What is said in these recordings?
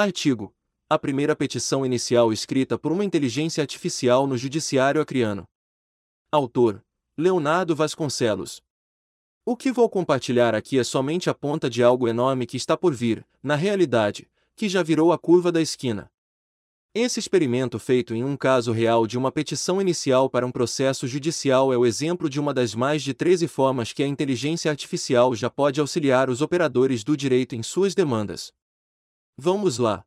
Artigo. A primeira petição inicial escrita por uma inteligência artificial no Judiciário Acreano. Autor: Leonardo Vasconcelos. O que vou compartilhar aqui é somente a ponta de algo enorme que está por vir, na realidade, que já virou a curva da esquina. Esse experimento feito em um caso real de uma petição inicial para um processo judicial é o exemplo de uma das mais de 13 formas que a inteligência artificial já pode auxiliar os operadores do direito em suas demandas. Vamos lá.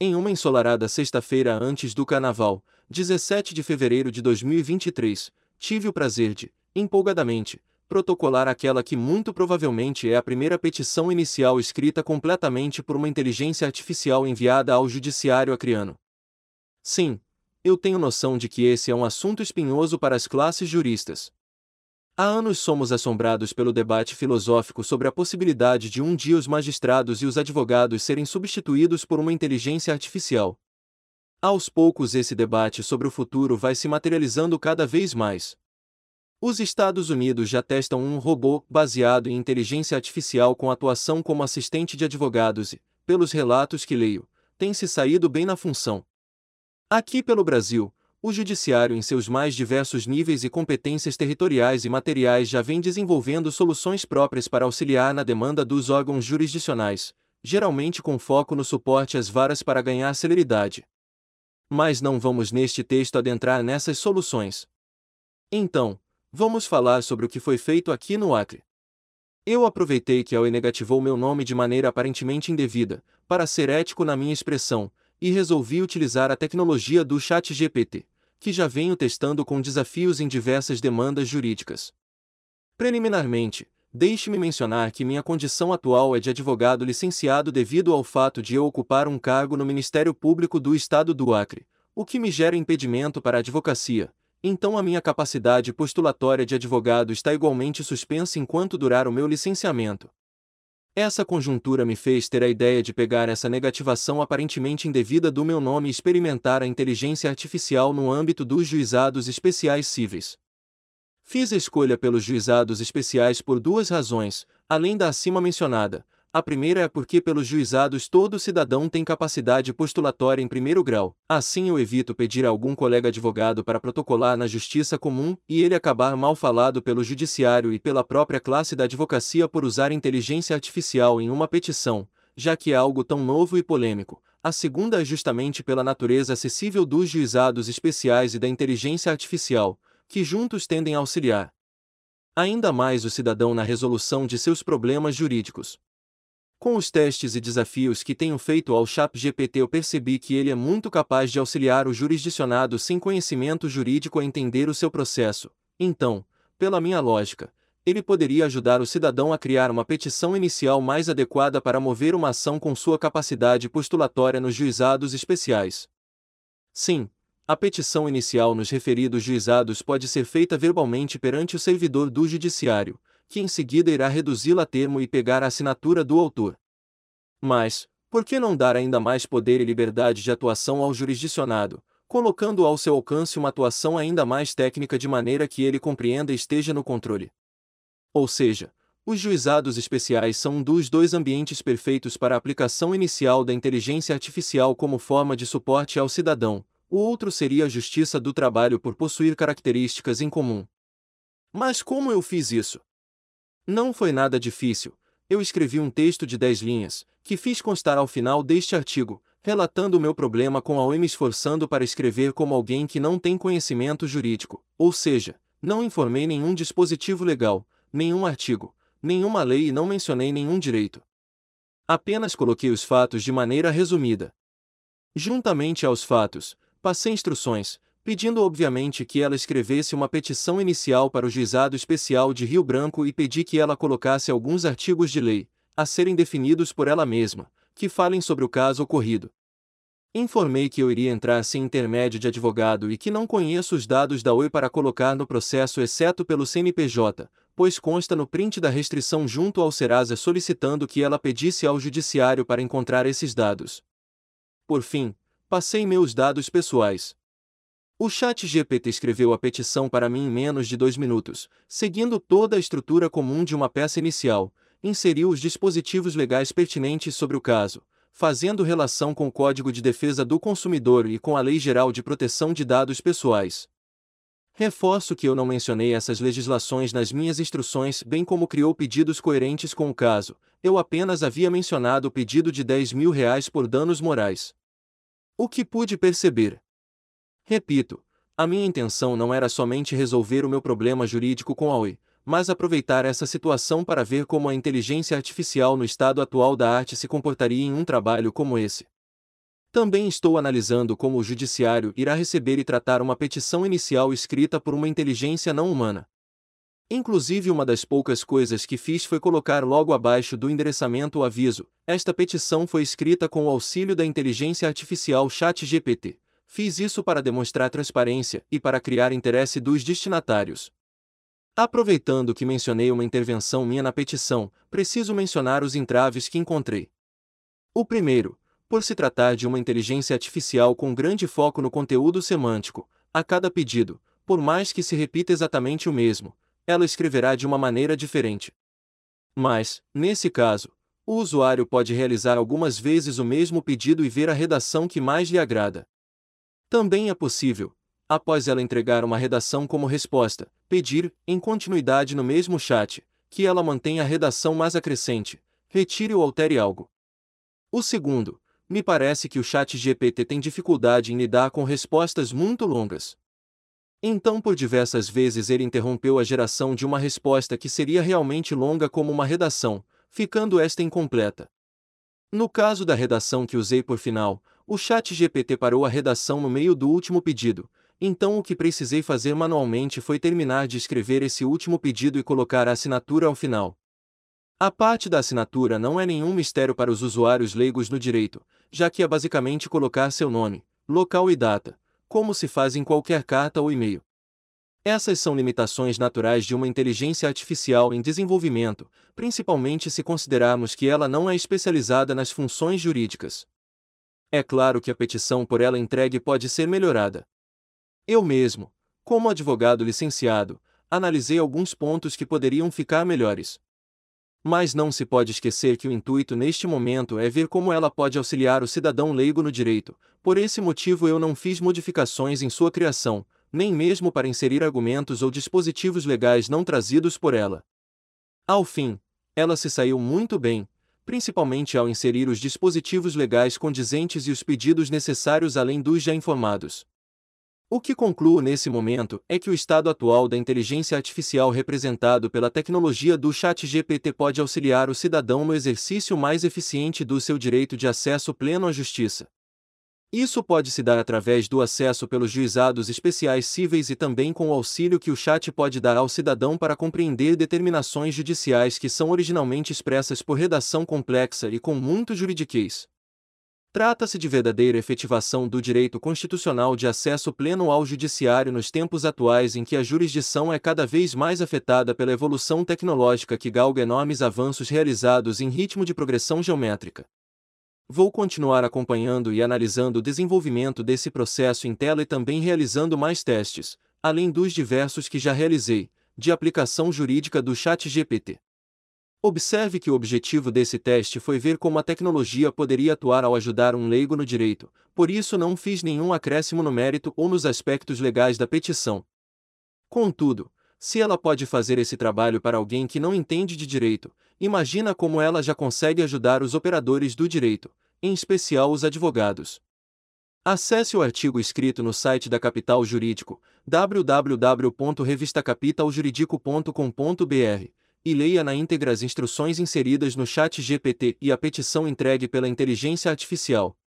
Em uma ensolarada sexta-feira antes do Carnaval, 17 de fevereiro de 2023, tive o prazer de, empolgadamente, protocolar aquela que muito provavelmente é a primeira petição inicial escrita completamente por uma inteligência artificial enviada ao judiciário acriano. Sim, eu tenho noção de que esse é um assunto espinhoso para as classes juristas. Há anos somos assombrados pelo debate filosófico sobre a possibilidade de um dia os magistrados e os advogados serem substituídos por uma inteligência artificial. Aos poucos, esse debate sobre o futuro vai se materializando cada vez mais. Os Estados Unidos já testam um robô baseado em inteligência artificial com atuação como assistente de advogados e, pelos relatos que leio, tem se saído bem na função. Aqui pelo Brasil, o Judiciário, em seus mais diversos níveis e competências territoriais e materiais, já vem desenvolvendo soluções próprias para auxiliar na demanda dos órgãos jurisdicionais, geralmente com foco no suporte às varas para ganhar celeridade. Mas não vamos neste texto adentrar nessas soluções. Então, Vamos falar sobre o que foi feito aqui no Acre. Eu aproveitei que a OE negativou meu nome de maneira aparentemente indevida, para ser ético na minha expressão, e resolvi utilizar a tecnologia do ChatGPT, que já venho testando com desafios em diversas demandas jurídicas. Preliminarmente, deixe-me mencionar que minha condição atual é de advogado licenciado devido ao fato de eu ocupar um cargo no Ministério Público do Estado do Acre, o que me gera impedimento para a advocacia, então a minha capacidade postulatória de advogado está igualmente suspensa enquanto durar o meu licenciamento. Essa conjuntura me fez ter a ideia de pegar essa negativação aparentemente indevida do meu nome e experimentar a inteligência artificial no âmbito dos juizados especiais cíveis. Fiz a escolha pelos juizados especiais por duas razões, além da acima mencionada, a primeira é porque pelos juizados todo cidadão tem capacidade postulatória em primeiro grau. Assim eu evito pedir a algum colega advogado para protocolar na justiça comum e ele acabar mal falado pelo judiciário e pela própria classe da advocacia por usar inteligência artificial em uma petição, já que é algo tão novo e polêmico. A segunda é justamente pela natureza acessível dos juizados especiais e da inteligência artificial, que juntos tendem a auxiliar ainda mais o cidadão na resolução de seus problemas jurídicos. Com os testes e desafios que tenho feito ao ChatGPT eu percebi que ele é muito capaz de auxiliar o jurisdicionado sem conhecimento jurídico a entender o seu processo. Então, pela minha lógica, ele poderia ajudar o cidadão a criar uma petição inicial mais adequada para mover uma ação com sua capacidade postulatória nos juizados especiais. Sim, a petição inicial nos referidos juizados pode ser feita verbalmente perante o servidor do judiciário, que em seguida irá reduzi-la a termo e pegar a assinatura do autor. Mas, por que não dar ainda mais poder e liberdade de atuação ao jurisdicionado, colocando ao seu alcance uma atuação ainda mais técnica de maneira que ele compreenda e esteja no controle? Ou seja, os juizados especiais são um dos dois ambientes perfeitos para a aplicação inicial da inteligência artificial como forma de suporte ao cidadão, o outro seria a justiça do trabalho por possuir características em comum. Mas como eu fiz isso? Não foi nada difícil. Eu escrevi um texto de 10 linhas, que fiz constar ao final deste artigo, relatando o meu problema com a OE me esforçando para escrever como alguém que não tem conhecimento jurídico, ou seja, não informei nenhum dispositivo legal, nenhum artigo, nenhuma lei e não mencionei nenhum direito. Apenas coloquei os fatos de maneira resumida. Juntamente aos fatos, passei instruções, pedindo obviamente que ela escrevesse uma petição inicial para o Juizado Especial de Rio Branco e pedi que ela colocasse alguns artigos de lei, a serem definidos por ela mesma, que falem sobre o caso ocorrido. Informei que eu iria entrar sem intermédio de advogado e que não conheço os dados da OI para colocar no processo exceto pelo CNPJ, pois consta no print da restrição junto ao Serasa solicitando que ela pedisse ao judiciário para encontrar esses dados. Por fim, passei meus dados pessoais, o chat GPT escreveu a petição para mim em menos de dois minutos, seguindo toda a estrutura comum de uma peça inicial, inseriu os dispositivos legais pertinentes sobre o caso, fazendo relação com o Código de Defesa do Consumidor e com a Lei Geral de Proteção de Dados Pessoais. Reforço que eu não mencionei essas legislações nas minhas instruções, bem como criou pedidos coerentes com o caso, eu apenas havia mencionado o pedido de 10 mil reais por danos morais. O que pude perceber? Repito, a minha intenção não era somente resolver o meu problema jurídico com a OI, mas aproveitar essa situação para ver como a inteligência artificial no estado atual da arte se comportaria em um trabalho como esse. Também estou analisando como o Judiciário irá receber e tratar uma petição inicial escrita por uma inteligência não humana. Inclusive, uma das poucas coisas que fiz foi colocar logo abaixo do endereçamento o aviso: esta petição foi escrita com o auxílio da inteligência artificial ChatGPT. Fiz isso para demonstrar transparência e para criar interesse dos destinatários. Aproveitando que mencionei uma intervenção minha na petição, preciso mencionar os entraves que encontrei. O primeiro, por se tratar de uma inteligência artificial com grande foco no conteúdo semântico, a cada pedido, por mais que se repita exatamente o mesmo, ela escreverá de uma maneira diferente. Mas, nesse caso, o usuário pode realizar algumas vezes o mesmo pedido e ver a redação que mais lhe agrada. Também é possível, após ela entregar uma redação como resposta, pedir, em continuidade no mesmo chat, que ela mantenha a redação mais acrescente, retire ou altere algo. O segundo, me parece que o chat GPT tem dificuldade em lidar com respostas muito longas. Então, por diversas vezes ele interrompeu a geração de uma resposta que seria realmente longa como uma redação, ficando esta incompleta. No caso da redação que usei por final, o chat GPT parou a redação no meio do último pedido, então o que precisei fazer manualmente foi terminar de escrever esse último pedido e colocar a assinatura ao final. A parte da assinatura não é nenhum mistério para os usuários leigos no direito, já que é basicamente colocar seu nome, local e data, como se faz em qualquer carta ou e-mail. Essas são limitações naturais de uma inteligência artificial em desenvolvimento, principalmente se considerarmos que ela não é especializada nas funções jurídicas. É claro que a petição por ela entregue pode ser melhorada. Eu mesmo, como advogado licenciado, analisei alguns pontos que poderiam ficar melhores. Mas não se pode esquecer que o intuito neste momento é ver como ela pode auxiliar o cidadão leigo no direito, por esse motivo eu não fiz modificações em sua criação, nem mesmo para inserir argumentos ou dispositivos legais não trazidos por ela. Ao fim, ela se saiu muito bem, principalmente ao inserir os dispositivos legais condizentes e os pedidos necessários além dos já informados. O que concluo nesse momento é que o estado atual da inteligência artificial representado pela tecnologia do ChatGPT pode auxiliar o cidadão no exercício mais eficiente do seu direito de acesso pleno à justiça. Isso pode se dar através do acesso pelos juizados especiais cíveis e também com o auxílio que o chat pode dar ao cidadão para compreender determinações judiciais que são originalmente expressas por redação complexa e com muito juridiquês. Trata-se de verdadeira efetivação do direito constitucional de acesso pleno ao judiciário nos tempos atuais em que a jurisdição é cada vez mais afetada pela evolução tecnológica que galga enormes avanços realizados em ritmo de progressão geométrica. Vou continuar acompanhando e analisando o desenvolvimento desse processo em tela e também realizando mais testes, além dos diversos que já realizei, de aplicação jurídica do ChatGPT. Observe que o objetivo desse teste foi ver como a tecnologia poderia atuar ao ajudar um leigo no direito, por isso não fiz nenhum acréscimo no mérito ou nos aspectos legais da petição. Contudo, se ela pode fazer esse trabalho para alguém que não entende de direito, imagina como ela já consegue ajudar os operadores do direito, em especial os advogados. Acesse o artigo escrito no site da Capital Jurídico, www.revistacapitaljurídico.com.br e leia na íntegra as instruções inseridas no chat GPT e a petição entregue pela inteligência artificial.